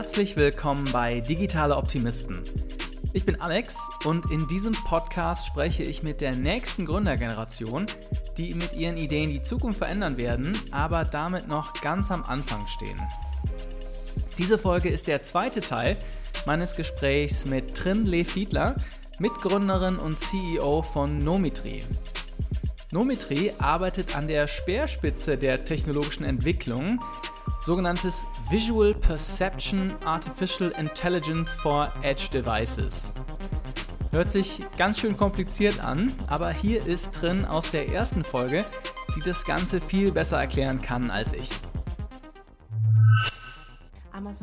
Herzlich willkommen bei Digitale Optimisten. Ich bin Alex und in diesem Podcast spreche ich mit der nächsten Gründergeneration, die mit ihren Ideen die Zukunft verändern werden, aber damit noch ganz am Anfang stehen. Diese Folge ist der zweite Teil meines Gesprächs mit Trin Le Fiedler, Mitgründerin und CEO von Nomitri. Nomitri arbeitet an der Speerspitze der technologischen Entwicklung, sogenanntes Visual Perception Artificial Intelligence for Edge Devices. Hört sich ganz schön kompliziert an, aber hier ist drin aus der ersten Folge, die das Ganze viel besser erklären kann als ich.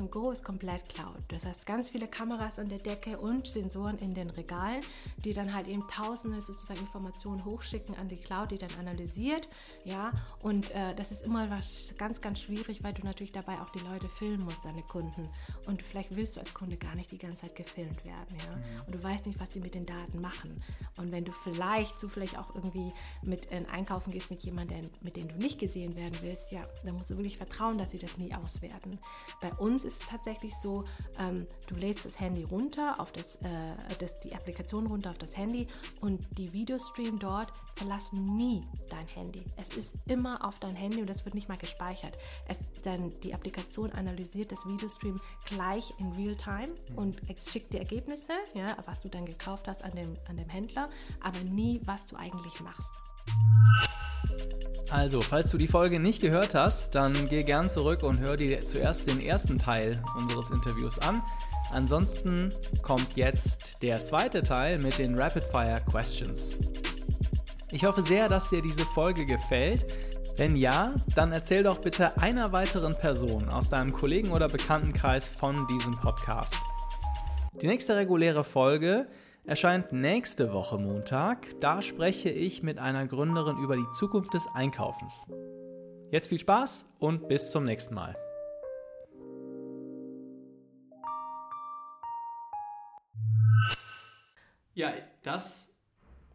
Amazon Go ist komplett Cloud. Das heißt, ganz viele Kameras an der Decke und Sensoren in den Regalen, die dann halt eben tausende sozusagen Informationen hochschicken an die Cloud, die dann analysiert. Ja, und äh, das ist immer was ganz, ganz schwierig, weil du natürlich dabei auch die Leute filmen musst, deine Kunden. Und vielleicht willst du als Kunde gar nicht die ganze Zeit gefilmt werden. Ja? Mhm. Und du weißt nicht, was sie mit den Daten machen. Und wenn du vielleicht zufällig auch irgendwie mit äh, einkaufen gehst mit jemandem, mit dem du nicht gesehen werden willst, ja, dann musst du wirklich vertrauen, dass sie das nie auswerten. Bei uns uns ist es tatsächlich so, ähm, du lädst das Handy runter, auf das, äh, das, die Applikation runter auf das Handy und die Videostream dort verlassen nie dein Handy. Es ist immer auf dein Handy und das wird nicht mal gespeichert. Es, dann die Applikation analysiert das Videostream gleich in Real-Time mhm. und schickt die Ergebnisse, ja, was du dann gekauft hast an dem, an dem Händler, aber nie, was du eigentlich machst. Also, falls du die Folge nicht gehört hast, dann geh gern zurück und hör dir zuerst den ersten Teil unseres Interviews an. Ansonsten kommt jetzt der zweite Teil mit den Rapid Fire Questions. Ich hoffe sehr, dass dir diese Folge gefällt. Wenn ja, dann erzähl doch bitte einer weiteren Person aus deinem Kollegen- oder Bekanntenkreis von diesem Podcast. Die nächste reguläre Folge erscheint nächste Woche Montag. Da spreche ich mit einer Gründerin über die Zukunft des Einkaufens. Jetzt viel Spaß und bis zum nächsten Mal. Ja, das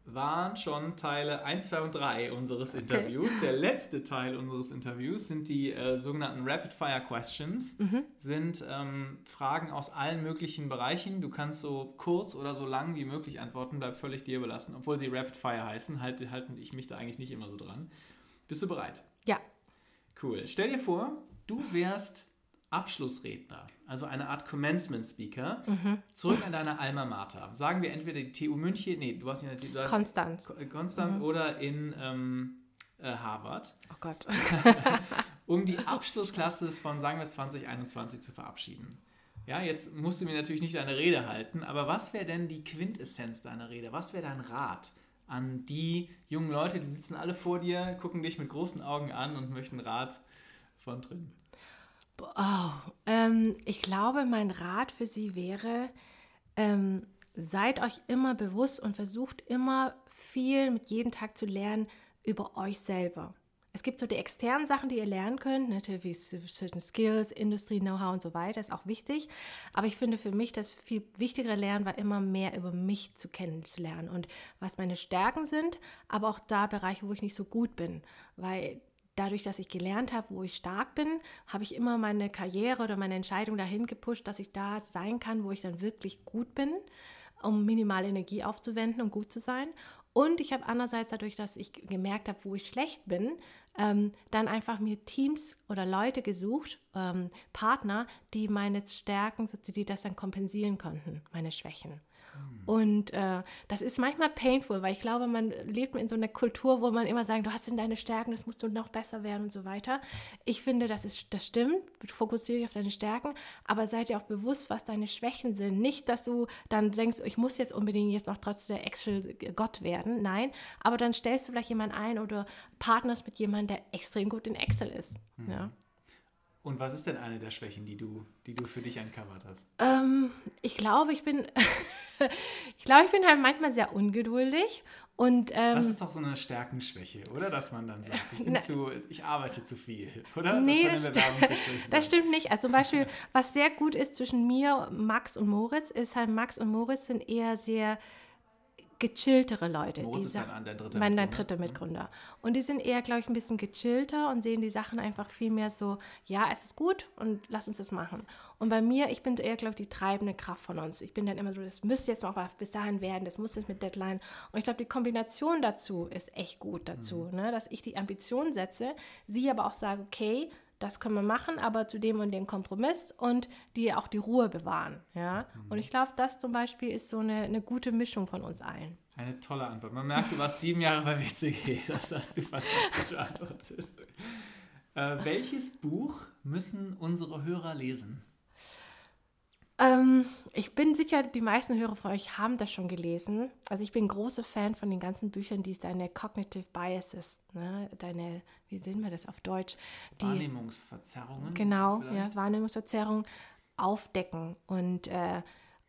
waren schon Teile 1, 2 und 3 unseres Interviews. Okay. Der letzte Teil unseres Interviews sind die äh, sogenannten Rapid Fire Questions. Mhm. Sind ähm, Fragen aus allen möglichen Bereichen. Du kannst so kurz oder so lang wie möglich antworten, bleibt völlig dir überlassen. Obwohl sie Rapid Fire heißen, halte halt ich mich da eigentlich nicht immer so dran. Bist du bereit? Ja. Cool. Stell dir vor, du wärst Abschlussredner, also eine Art Commencement Speaker, mhm. zurück an deine Alma Mater. Sagen wir entweder die TU München, nee, du warst in der TU. Konstant. Konstant mhm. oder in ähm, äh, Harvard. Oh Gott. um die Abschlussklasse von, sagen wir, 2021 zu verabschieden. Ja, jetzt musst du mir natürlich nicht deine Rede halten, aber was wäre denn die Quintessenz deiner Rede? Was wäre dein Rat an die jungen Leute, die sitzen alle vor dir, gucken dich mit großen Augen an und möchten Rat von drin? Oh, ähm, ich glaube, mein Rat für Sie wäre, ähm, seid euch immer bewusst und versucht immer viel mit jedem Tag zu lernen über euch selber. Es gibt so die externen Sachen, die ihr lernen könnt, natürlich wie zwischen Skills, Industrie, Know-how und so weiter, ist auch wichtig. Aber ich finde für mich das viel wichtigere Lernen war immer mehr über mich zu kennenzulernen und was meine Stärken sind, aber auch da Bereiche, wo ich nicht so gut bin, weil dadurch, dass ich gelernt habe, wo ich stark bin, habe ich immer meine Karriere oder meine Entscheidung dahin gepusht, dass ich da sein kann, wo ich dann wirklich gut bin, um minimal Energie aufzuwenden und gut zu sein. Und ich habe andererseits dadurch, dass ich gemerkt habe, wo ich schlecht bin, ähm, dann einfach mir Teams oder Leute gesucht, ähm, Partner, die meine Stärken, die das dann kompensieren konnten, meine Schwächen. Und äh, das ist manchmal painful, weil ich glaube, man lebt in so einer Kultur, wo man immer sagt, du hast in deine Stärken, das musst du noch besser werden und so weiter. Ich finde, das, ist, das stimmt, fokussiere dich auf deine Stärken, aber seid dir auch bewusst, was deine Schwächen sind. Nicht, dass du dann denkst, ich muss jetzt unbedingt jetzt noch trotz der Excel-Gott werden. Nein, aber dann stellst du vielleicht jemanden ein oder partnerst mit jemandem, der extrem gut in Excel ist. Mhm. Ja. Und was ist denn eine der Schwächen, die du, die du für dich uncovert hast? Ähm, ich glaube, ich bin, ich glaube, ich bin halt manchmal sehr ungeduldig. Und, ähm, das ist doch so eine Stärkenschwäche, oder? Dass man dann sagt, ich, bin zu, ich arbeite zu viel, oder? Nee, das, das, st das stimmt nicht. Also zum Beispiel, was sehr gut ist zwischen mir, Max und Moritz, ist halt, Max und Moritz sind eher sehr gechilltere Leute. Moritz die ist sa- dein- dein dritter mein, mein Mitgründer. dritter Mitgründer. Und die sind eher, glaube ich, ein bisschen gechillter und sehen die Sachen einfach viel mehr so, ja, es ist gut und lass uns das machen. Und bei mir, ich bin eher, glaube ich, die treibende Kraft von uns. Ich bin dann immer so, das müsste jetzt noch bis dahin werden, das muss jetzt mit Deadline. Und ich glaube, die Kombination dazu ist echt gut dazu, Mhm. ne? dass ich die Ambition setze, sie aber auch sage, okay, das können wir machen, aber zu dem und dem Kompromiss und die auch die Ruhe bewahren. Ja? Mhm. Und ich glaube, das zum Beispiel ist so eine, eine gute Mischung von uns allen. Eine tolle Antwort. Man merkt, du warst sieben Jahre bei WCG. Das hast du fantastisch beantwortet. Äh, welches Buch müssen unsere Hörer lesen? Ähm, ich bin sicher, die meisten Hörer von euch haben das schon gelesen. Also ich bin großer Fan von den ganzen Büchern, die deine Cognitive Biases, ne, deine, wie nennen wir das auf Deutsch? Die, Wahrnehmungsverzerrungen? Genau, vielleicht? ja, Wahrnehmungsverzerrung aufdecken. Und, äh,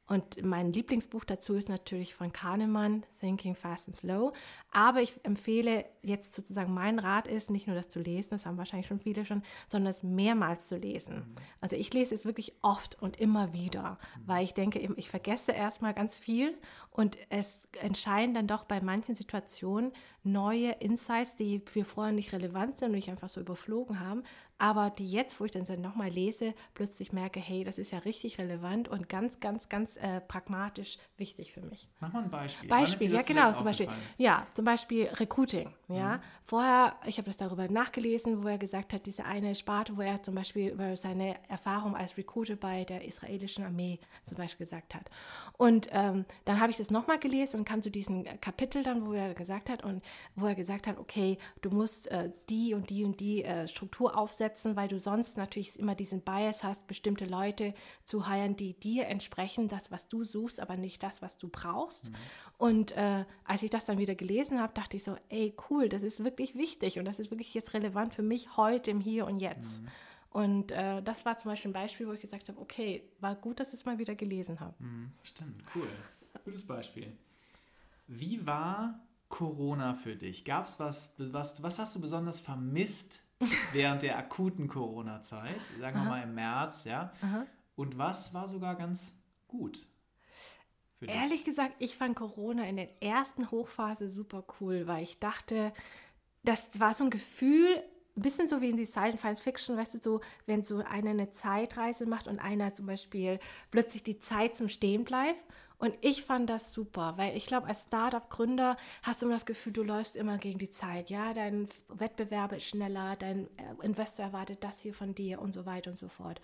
und mein Lieblingsbuch dazu ist natürlich von Kahnemann, Thinking Fast and Slow. Aber ich empfehle jetzt sozusagen, mein Rat ist, nicht nur das zu lesen, das haben wahrscheinlich schon viele schon, sondern es mehrmals zu lesen. Also ich lese es wirklich oft und immer wieder, weil ich denke, ich vergesse erstmal ganz viel und es entscheiden dann doch bei manchen Situationen neue Insights, die wir vorher nicht relevant sind und ich einfach so überflogen haben, aber die jetzt, wo ich dann nochmal lese, plötzlich merke, hey, das ist ja richtig relevant und ganz, ganz, ganz äh, pragmatisch wichtig für mich. Mach mal ein Beispiel. Beispiel, ja genau, zum Beispiel, ja, zum Beispiel Recruiting, ja. Vorher, ich habe das darüber nachgelesen, wo er gesagt hat, diese eine Sparte, wo er zum Beispiel über seine Erfahrung als Recruiter bei der israelischen Armee zum Beispiel gesagt hat. Und ähm, dann habe ich das nochmal gelesen und kam zu diesem Kapitel dann, wo er gesagt hat und wo er gesagt hat, okay, du musst äh, die und die und die äh, Struktur aufsetzen, weil du sonst natürlich immer diesen Bias hast, bestimmte Leute zu heiren, die dir entsprechen, das, was du suchst, aber nicht das, was du brauchst. Und äh, als ich das dann wieder gelesen habe, dachte ich so, ey, cool, das ist wirklich wichtig und das ist wirklich jetzt relevant für mich heute im Hier und Jetzt. Und äh, das war zum Beispiel ein Beispiel, wo ich gesagt habe, okay, war gut, dass ich es mal wieder gelesen habe. Hm, Stimmt, cool. Gutes Beispiel. Wie war Corona für dich? Gab es was, was, was hast du besonders vermisst während der akuten Corona-Zeit? Sagen wir mal im März, ja? Und was war sogar ganz gut für dich? Ehrlich gesagt, ich fand Corona in der ersten Hochphase super cool, weil ich dachte, das war so ein Gefühl, ein bisschen so wie in die Science Fiction, weißt du, so, wenn so einer eine Zeitreise macht und einer zum Beispiel plötzlich die Zeit zum Stehen bleibt. Und ich fand das super, weil ich glaube, als Startup-Gründer hast du immer das Gefühl, du läufst immer gegen die Zeit. Ja, dein Wettbewerber ist schneller, dein äh, Investor erwartet das hier von dir und so weiter und so fort.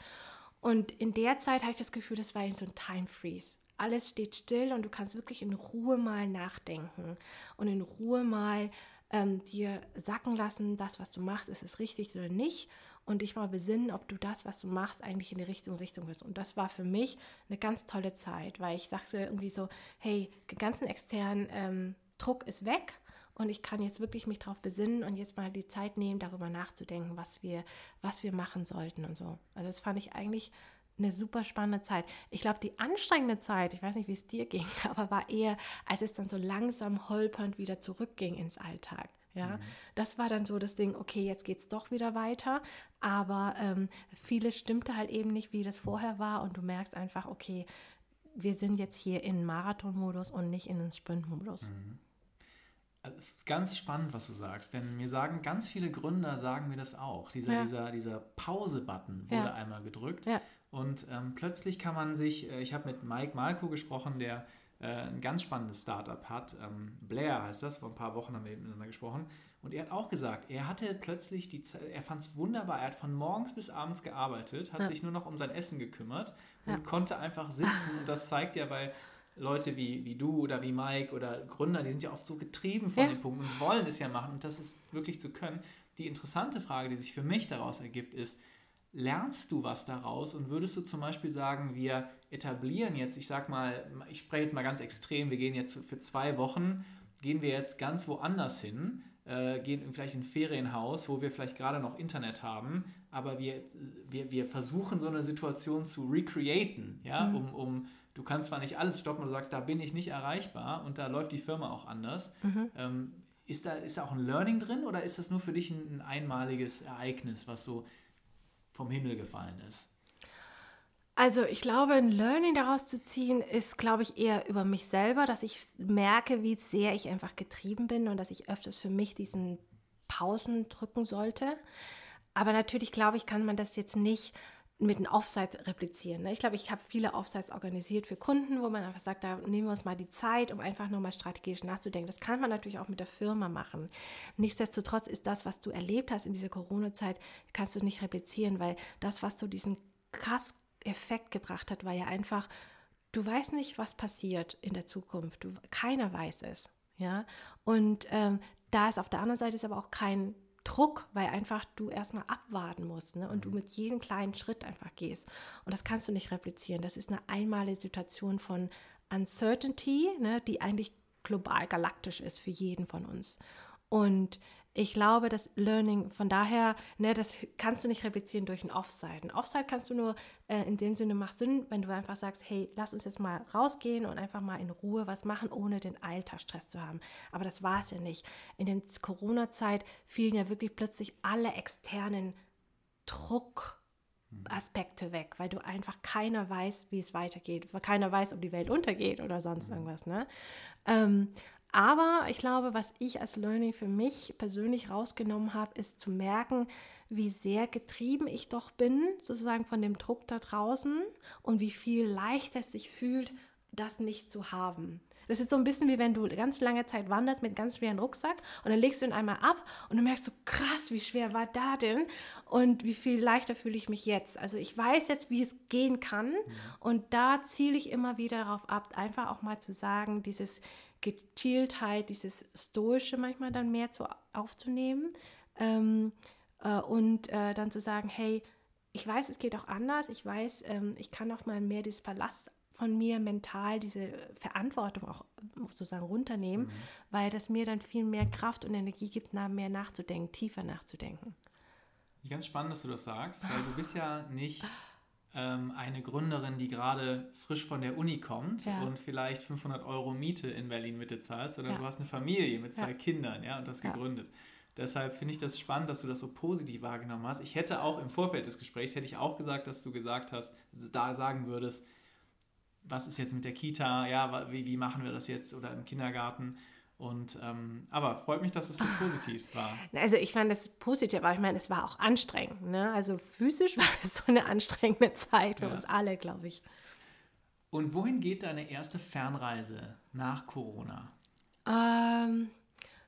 Und in der Zeit hatte ich das Gefühl, das war so ein Time Freeze. Alles steht still und du kannst wirklich in Ruhe mal nachdenken und in Ruhe mal ähm, dir sacken lassen, das, was du machst, ist es richtig oder nicht und dich mal besinnen, ob du das, was du machst, eigentlich in die richtige Richtung bist. Und das war für mich eine ganz tolle Zeit, weil ich dachte irgendwie so, hey, den ganzen externen ähm, Druck ist weg und ich kann jetzt wirklich mich darauf besinnen und jetzt mal die Zeit nehmen, darüber nachzudenken, was wir, was wir machen sollten und so. Also das fand ich eigentlich eine super spannende Zeit. Ich glaube, die anstrengende Zeit, ich weiß nicht, wie es dir ging, aber war eher, als es dann so langsam holpernd wieder zurückging ins Alltag. Ja, das war dann so das Ding, okay, jetzt geht es doch wieder weiter, aber ähm, vieles stimmte halt eben nicht, wie das vorher war und du merkst einfach, okay, wir sind jetzt hier in Marathonmodus und nicht in den Sprintmodus. Also, Es ist ganz spannend, was du sagst, denn mir sagen ganz viele Gründer, sagen mir das auch. Dieser, Ja. dieser, dieser Pause-Button wurde Ja. einmal gedrückt Ja. Und ähm, plötzlich kann man sich, äh, ich habe mit Mike Malko gesprochen, der äh, ein ganz spannendes Startup hat, ähm, Blair heißt das, vor ein paar Wochen haben wir miteinander gesprochen und er hat auch gesagt, er hatte plötzlich die Zeit, er fand es wunderbar, er hat von morgens bis abends gearbeitet, hat Ja. sich nur noch um sein Essen gekümmert und Ja. konnte einfach sitzen und das zeigt ja, weil Leute wie, wie du oder wie Mike oder Gründer, die sind ja oft so getrieben von Ja. dem Punkt und wollen es ja machen und das ist wirklich zu können. Die interessante Frage, die sich für mich daraus ergibt, ist, lernst du was daraus und würdest du zum Beispiel sagen, wir etablieren jetzt, ich sag mal, ich spreche jetzt mal ganz extrem, wir gehen jetzt für zwei Wochen, gehen wir jetzt ganz woanders hin, äh, gehen vielleicht in ein Ferienhaus, wo wir vielleicht gerade noch Internet haben, aber wir, wir, wir versuchen so eine Situation zu recreaten, ja, Mhm. um, um du kannst zwar nicht alles stoppen, du sagst, da bin ich nicht erreichbar und da läuft die Firma auch anders. Mhm. Ähm, ist, da, ist da auch ein Learning drin oder ist das nur für dich ein, ein einmaliges Ereignis, was so vom Himmel gefallen ist? Also ich glaube, ein Learning daraus zu ziehen, ist, glaube ich, eher über mich selber, dass ich merke, wie sehr ich einfach getrieben bin und dass ich öfters für mich diesen Pausen drücken sollte. Aber natürlich, glaube ich, kann man das jetzt nicht mit einem Offsite replizieren. Ne? Ich glaube, ich habe viele Offsites organisiert für Kunden, wo man einfach sagt, da nehmen wir uns mal die Zeit, um einfach nochmal strategisch nachzudenken. Das kann man natürlich auch mit der Firma machen. Nichtsdestotrotz ist das, was du erlebt hast in dieser Corona-Zeit, kannst du nicht replizieren, weil das, was so diesen krass Effekt gebracht hat, war ja einfach, du weißt nicht, was passiert in der Zukunft. Du, keiner weiß es. Ja? Und ähm, da ist auf der anderen Seite ist aber auch kein Druck, weil einfach du erstmal abwarten musst ne? und du mhm. mit jedem kleinen Schritt einfach gehst. Und das kannst du nicht replizieren. Das ist eine einmalige Situation von Uncertainty, ne? die eigentlich global galaktisch ist für jeden von uns. Und ich glaube, das Learning, von daher, ne, das kannst du nicht replizieren durch ein Offside. Ein Offside kannst du nur äh, in dem Sinne macht Sinn, wenn du einfach sagst, hey, lass uns jetzt mal rausgehen und einfach mal in Ruhe was machen, ohne den Alltagsstress zu haben. Aber das war es ja nicht. In der Corona-Zeit fielen ja wirklich plötzlich alle externen Druckaspekte weg, weil du einfach keiner weiß, wie es weitergeht, weil keiner weiß, ob die Welt untergeht oder sonst irgendwas. Ne? Ähm, aber ich glaube, was ich als Learning für mich persönlich rausgenommen habe, ist zu merken, wie sehr getrieben ich doch bin, sozusagen von dem Druck da draußen und wie viel leichter es sich fühlt, das nicht zu haben. Das ist so ein bisschen wie wenn du ganz lange Zeit wanderst mit ganz schweren Rucksack und dann legst du ihn einmal ab und du merkst so krass, wie schwer war da denn und wie viel leichter fühle ich mich jetzt. Also ich weiß jetzt, wie es gehen kann mhm. und da ziele ich immer wieder darauf ab, einfach auch mal zu sagen, dieses Gechilltheit, dieses Stoische manchmal dann mehr zu, aufzunehmen ähm, äh, und äh, dann zu sagen, hey, ich weiß, es geht auch anders, ich weiß, ähm, ich kann auch mal mehr dieses Verlass von mir mental, diese Verantwortung auch sozusagen runternehmen, mhm. weil das mir dann viel mehr Kraft und Energie gibt, nach, mehr nachzudenken, tiefer nachzudenken. Ganz spannend, dass du das sagst, weil du bist ja nicht eine Gründerin, die gerade frisch von der Uni kommt ja. und vielleicht 500 Euro Miete in Berlin Mitte zahlt, sondern ja. du hast eine Familie mit zwei ja. Kindern ja, und das gegründet. Deshalb finde ich das spannend, dass du das so positiv wahrgenommen hast. Ich hätte auch im Vorfeld des Gesprächs, hätte ich auch gesagt, dass du gesagt hast, da sagen würdest, was ist jetzt mit der Kita, ja, wie, wie machen wir das jetzt oder im Kindergarten. Und ähm, aber freut mich, dass es so positiv war. Also ich fand es positiv, aber ich meine, es war auch anstrengend. Ne? Also physisch war es so eine anstrengende Zeit für ja. uns alle, glaube ich. Und wohin geht deine erste Fernreise nach Corona? Ähm,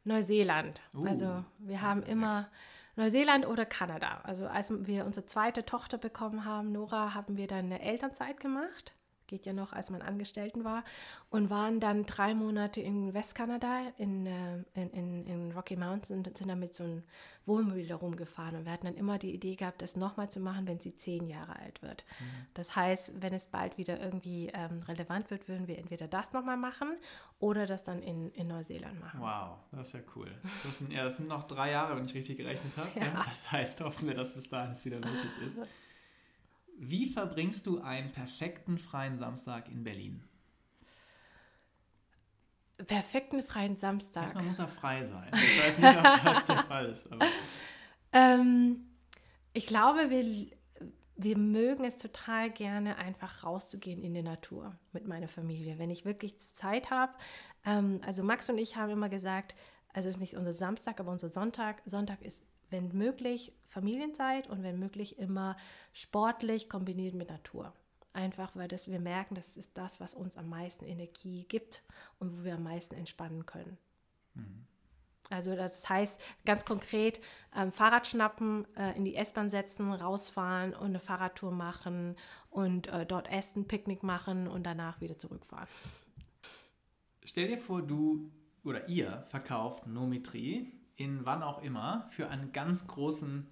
Neuseeland. Uh, also wir haben immer Neuseeland oder Kanada. Also als wir unsere zweite Tochter bekommen haben, Nora, haben wir dann eine Elternzeit gemacht geht ja noch, als man Angestellten war, und waren dann drei Monate in Westkanada, in, äh, in, in, in, Rocky Mountains und sind dann mit so einem Wohnmobil rumgefahren. Und wir hatten dann immer die Idee gehabt, das nochmal zu machen, wenn sie zehn Jahre alt wird. Mhm. Das heißt, wenn es bald wieder irgendwie ähm, relevant wird, würden wir entweder das nochmal machen oder das dann in, in Neuseeland machen. Wow, das ist ja cool. Das sind, ja, das sind noch drei Jahre, wenn ich richtig gerechnet habe. Ja. Das heißt, hoffen wir, dass bis dahin es wieder möglich ist. Wie verbringst du einen perfekten freien Samstag in Berlin? Perfekten freien Samstag. Erstmal muss er frei sein. Ich weiß nicht, ob das der Fall ist. Ähm, ich glaube, wir, wir mögen es total gerne, einfach rauszugehen in die Natur mit meiner Familie. Wenn ich wirklich Zeit habe. Ähm, also Max und ich haben immer gesagt, also es ist nicht unser Samstag, aber unser Sonntag. Sonntag ist wenn möglich Familienzeit und wenn möglich immer sportlich kombiniert mit Natur. Einfach weil das, wir merken, das ist das, was uns am meisten Energie gibt und wo wir am meisten entspannen können. Mhm. Also das heißt ganz konkret, ähm, Fahrrad schnappen, äh, in die S-Bahn setzen, rausfahren und eine Fahrradtour machen und äh, dort essen, Picknick machen und danach wieder zurückfahren. Stell dir vor, du oder ihr verkauft Nometrie, in wann auch immer für einen ganz großen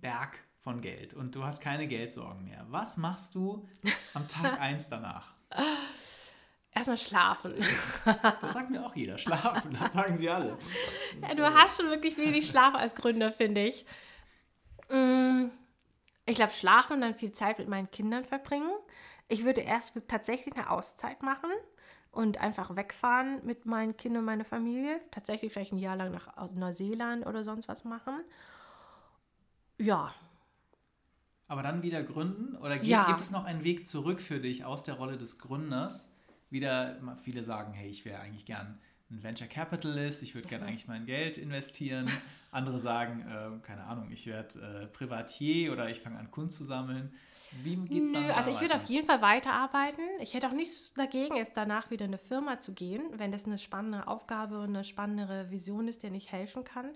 Berg von Geld und du hast keine Geldsorgen mehr. Was machst du am Tag 1 danach? Erstmal schlafen. Das sagt mir auch jeder. Schlafen, das sagen sie alle. Ja, du hast schon wirklich wenig Schlaf als Gründer, finde ich. Mm, ich glaube, schlafen und dann viel Zeit mit meinen Kindern verbringen. Ich würde erst tatsächlich eine Auszeit machen und einfach wegfahren mit meinen Kindern und meiner Familie. Tatsächlich vielleicht ein Jahr lang nach Neuseeland oder sonst was machen. Ja. Aber dann wieder gründen? Oder gibt, Ja. gibt es noch einen Weg zurück für dich aus der Rolle des Gründers? Wieder, viele sagen, hey, ich wäre eigentlich gern ein Venture Capitalist, ich würde gerne eigentlich mein Geld investieren. Andere sagen, äh, keine Ahnung, ich werde äh, Privatier oder ich fange an, Kunst zu sammeln. Wie geht's Nö, also ich würde auf jeden Fall weiterarbeiten. Ich hätte auch nichts dagegen, es danach wieder in eine Firma zu gehen, wenn das eine spannende Aufgabe und eine spannendere Vision ist, der ich helfen kann.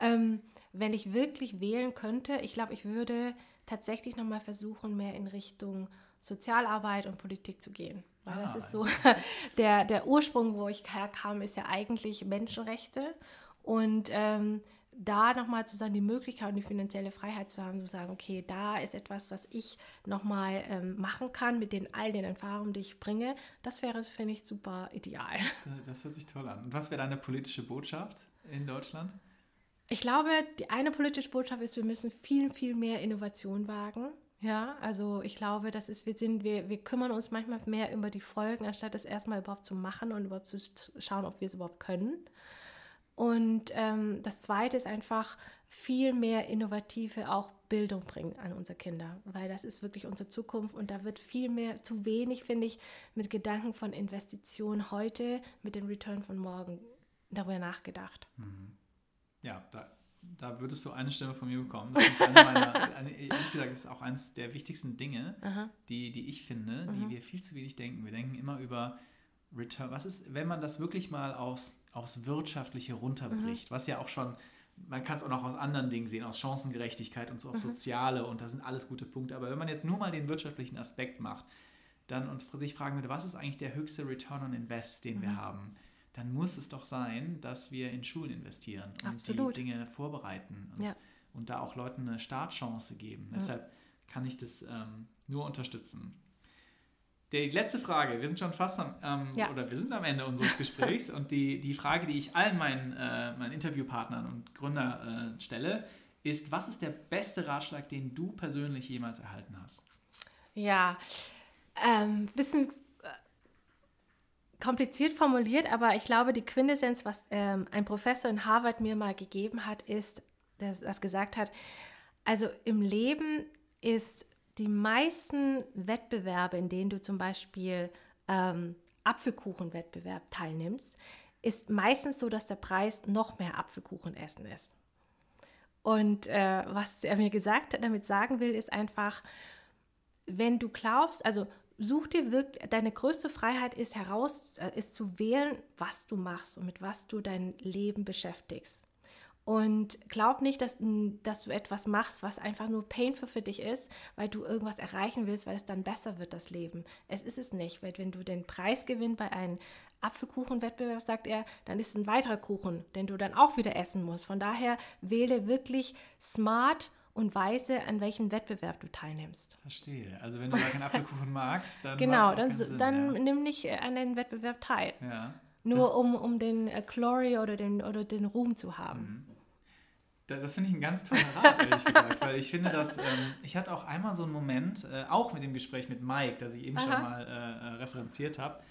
Ähm, wenn ich wirklich wählen könnte, ich glaube, ich würde tatsächlich nochmal versuchen, mehr in Richtung Sozialarbeit und Politik zu gehen. Weil das Ah, ist so, der, der Ursprung, wo ich herkam, ist ja eigentlich Menschenrechte. Und ähm, da nochmal zu sagen, die Möglichkeit und die finanzielle Freiheit zu haben, zu sagen, okay, da ist etwas, was ich nochmal ähm, machen kann mit den all den Erfahrungen, die ich bringe, das wäre, finde ich, super ideal. Das hört sich toll an. Und was wäre deine politische Botschaft in Deutschland? Ich glaube, die eine politische Botschaft ist, wir müssen viel, viel mehr Innovation wagen. Ja, also ich glaube, das ist, wir sind, wir, wir kümmern uns manchmal mehr über die Folgen, anstatt es erstmal überhaupt zu machen und überhaupt zu schauen, ob wir es überhaupt können. Und ähm, das Zweite ist einfach viel mehr innovative auch Bildung bringen an unsere Kinder, weil das ist wirklich unsere Zukunft und da wird viel mehr, zu wenig, finde ich, mit Gedanken von Investition heute, mit dem Return von morgen darüber nachgedacht. Ja, da, da würdest du eine Stimme von mir bekommen. Das ist eine meiner, eine, ehrlich gesagt, ist auch eines der wichtigsten Dinge, die, die ich finde, die wir viel zu wenig denken. Wir denken immer über Return. Was ist, wenn man das wirklich mal aufs, aufs Wirtschaftliche runterbricht, was ja auch schon, man kann es auch noch aus anderen Dingen sehen, aus Chancengerechtigkeit und so auf Soziale und das sind alles gute Punkte. Aber wenn man jetzt nur mal den wirtschaftlichen Aspekt macht, dann und sich fragen würde, was ist eigentlich der höchste Return on Invest, den wir haben, dann muss es doch sein, dass wir in Schulen investieren und Absolut. die Dinge vorbereiten und, Ja. und da auch Leuten eine Startchance geben. Deshalb kann ich das ähm, nur unterstützen. Die letzte Frage, wir sind schon fast am, ähm, Ja. oder wir sind am Ende unseres Gesprächs und die, die Frage, die ich allen meinen, äh, meinen Interviewpartnern und Gründer äh, stelle, ist, was ist der beste Ratschlag, den du persönlich jemals erhalten hast? Ja, ähm, bisschen äh, kompliziert formuliert, aber ich glaube, die Quintessenz, was ähm, ein Professor in Harvard mir mal gegeben hat, ist, dass das gesagt hat, also im Leben ist die meisten Wettbewerbe, in denen du zum Beispiel ähm, Apfelkuchenwettbewerb teilnimmst, ist meistens so, dass der Preis noch mehr Apfelkuchen essen ist. Und äh, was er mir gesagt hat, damit sagen will, ist einfach, wenn du glaubst, also such dir wirklich, deine größte Freiheit ist heraus, äh, ist zu wählen, was du machst und mit was du dein Leben beschäftigst. Und glaub nicht, dass, dass du etwas machst, was einfach nur painful für dich ist, weil du irgendwas erreichen willst, weil es dann besser wird, das Leben. Es ist es nicht, weil wenn du den Preis gewinnst bei einem Apfelkuchenwettbewerb, sagt er, dann ist es ein weiterer Kuchen, den du dann auch wieder essen musst. Von daher wähle wirklich smart und weise, an welchem Wettbewerb du teilnimmst. Verstehe. Also wenn du gar keinen Apfelkuchen magst, dann Genau, dann, Sinn, dann ja. nimm nicht äh, an den Wettbewerb teil. Ja. Nur um, um den äh, Glory oder den, oder den Ruhm zu haben. Da- Das finde ich ein ganz toller Rat, ehrlich gesagt, weil ich finde, dass ähm, ich hatte auch einmal so einen Moment, äh, auch mit dem Gespräch mit Mike, das ich eben schon Aha. mal äh, äh, referenziert habe.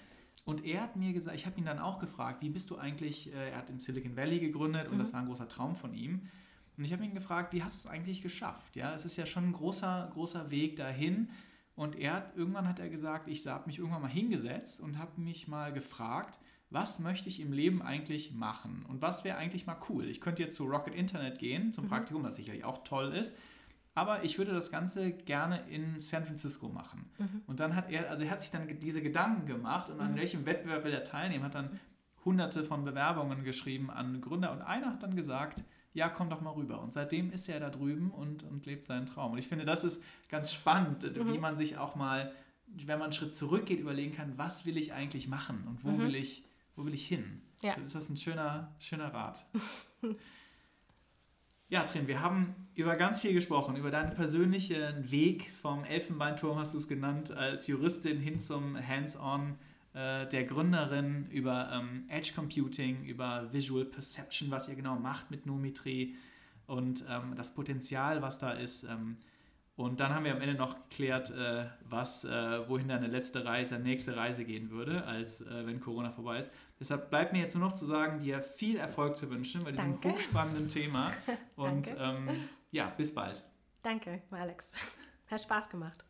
Und er hat mir gesagt, ich habe ihn dann auch gefragt, wie bist du eigentlich, äh, er hat im Silicon Valley gegründet und das war ein großer Traum von ihm. Und ich habe ihn gefragt, wie hast du es eigentlich geschafft? Ja, es ist ja schon ein großer, großer Weg dahin. Und er hat, irgendwann hat er gesagt, ich habe mich irgendwann mal hingesetzt und habe mich mal gefragt, was möchte ich im Leben eigentlich machen? Und was wäre eigentlich mal cool? Ich könnte jetzt zu Rocket Internet gehen, zum Praktikum, was sicherlich auch toll ist. Aber ich würde das Ganze gerne in San Francisco machen. Und dann hat er, also er hat sich dann diese Gedanken gemacht und an welchem Wettbewerb will er teilnehmen, hat dann hunderte von Bewerbungen geschrieben an Gründer und einer hat dann gesagt, ja, komm doch mal rüber. Und seitdem ist er da drüben und, und lebt seinen Traum. Und ich finde, das ist ganz spannend, wie man sich auch mal, wenn man einen Schritt zurückgeht, überlegen kann, was will ich eigentlich machen und wo, will, ich, wo will ich hin? Ja. Ist das ein schöner, schöner Rat? Ja, Trin, wir haben über ganz viel gesprochen, über deinen persönlichen Weg vom Elfenbeinturm, hast du es genannt, als Juristin hin zum Hands-on äh, der Gründerin, über ähm, Edge Computing, über Visual Perception, was ihr genau macht mit Nometri und ähm, das Potenzial, was da ist. Ähm, und dann haben wir am Ende noch geklärt, äh, was, äh, wohin deine letzte Reise, nächste Reise gehen würde, als äh, wenn Corona vorbei ist. Deshalb bleibt mir jetzt nur noch zu sagen, dir viel Erfolg zu wünschen bei diesem Danke. hochspannenden Thema. Und Danke. ähm, ja, bis bald. Danke, Alex. Hat Spaß gemacht.